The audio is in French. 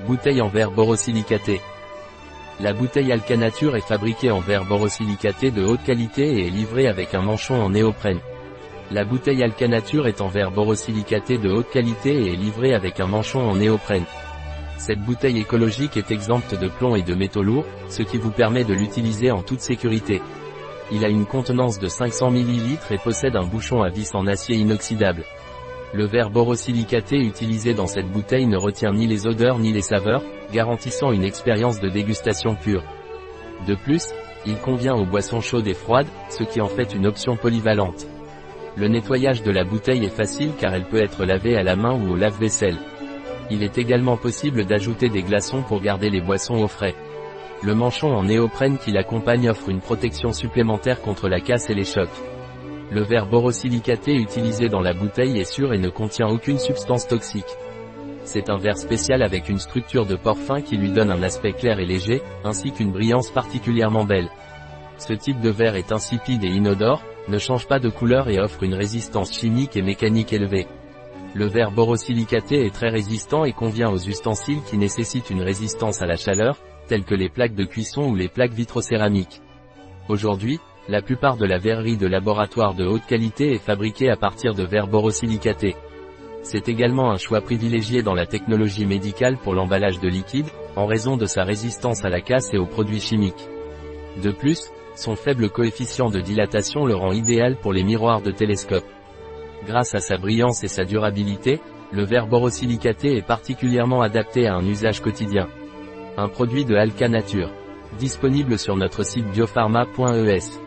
Bouteille en verre borosilicaté. La bouteille Alcanature est fabriquée en verre borosilicaté de haute qualité et est livrée avec un manchon en néoprène. La bouteille Alcanature est en verre borosilicaté de haute qualité et est livrée avec un manchon en néoprène. Cette bouteille écologique est exempte de plomb et de métaux lourds, ce qui vous permet de l'utiliser en toute sécurité. Il a une contenance de 500 ml et possède un bouchon à vis en acier inoxydable. Le verre borosilicaté utilisé dans cette bouteille ne retient ni les odeurs ni les saveurs, garantissant une expérience de dégustation pure. De plus, il convient aux boissons chaudes et froides, ce qui en fait une option polyvalente. Le nettoyage de la bouteille est facile car elle peut être lavée à la main ou au lave-vaisselle. Il est également possible d'ajouter des glaçons pour garder les boissons au frais. Le manchon en néoprène qui l'accompagne offre une protection supplémentaire contre la casse et les chocs. Le verre borosilicaté utilisé dans la bouteille est sûr et ne contient aucune substance toxique. C'est un verre spécial avec une structure de port fin qui lui donne un aspect clair et léger, ainsi qu'une brillance particulièrement belle. Ce type de verre est insipide et inodore, ne change pas de couleur et offre une résistance chimique et mécanique élevée. Le verre borosilicaté est très résistant et convient aux ustensiles qui nécessitent une résistance à la chaleur, telles que les plaques de cuisson ou les plaques vitrocéramiques. Aujourd'hui, la plupart de la verrerie de laboratoire de haute qualité est fabriquée à partir de verre borosilicaté. C'est également un choix privilégié dans la technologie médicale pour l'emballage de liquide, en raison de sa résistance à la casse et aux produits chimiques. De plus, son faible coefficient de dilatation le rend idéal pour les miroirs de télescope. Grâce à sa brillance et sa durabilité, le verre borosilicaté est particulièrement adapté à un usage quotidien. Un produit de Alka Nature. Disponible sur notre site biopharma.es.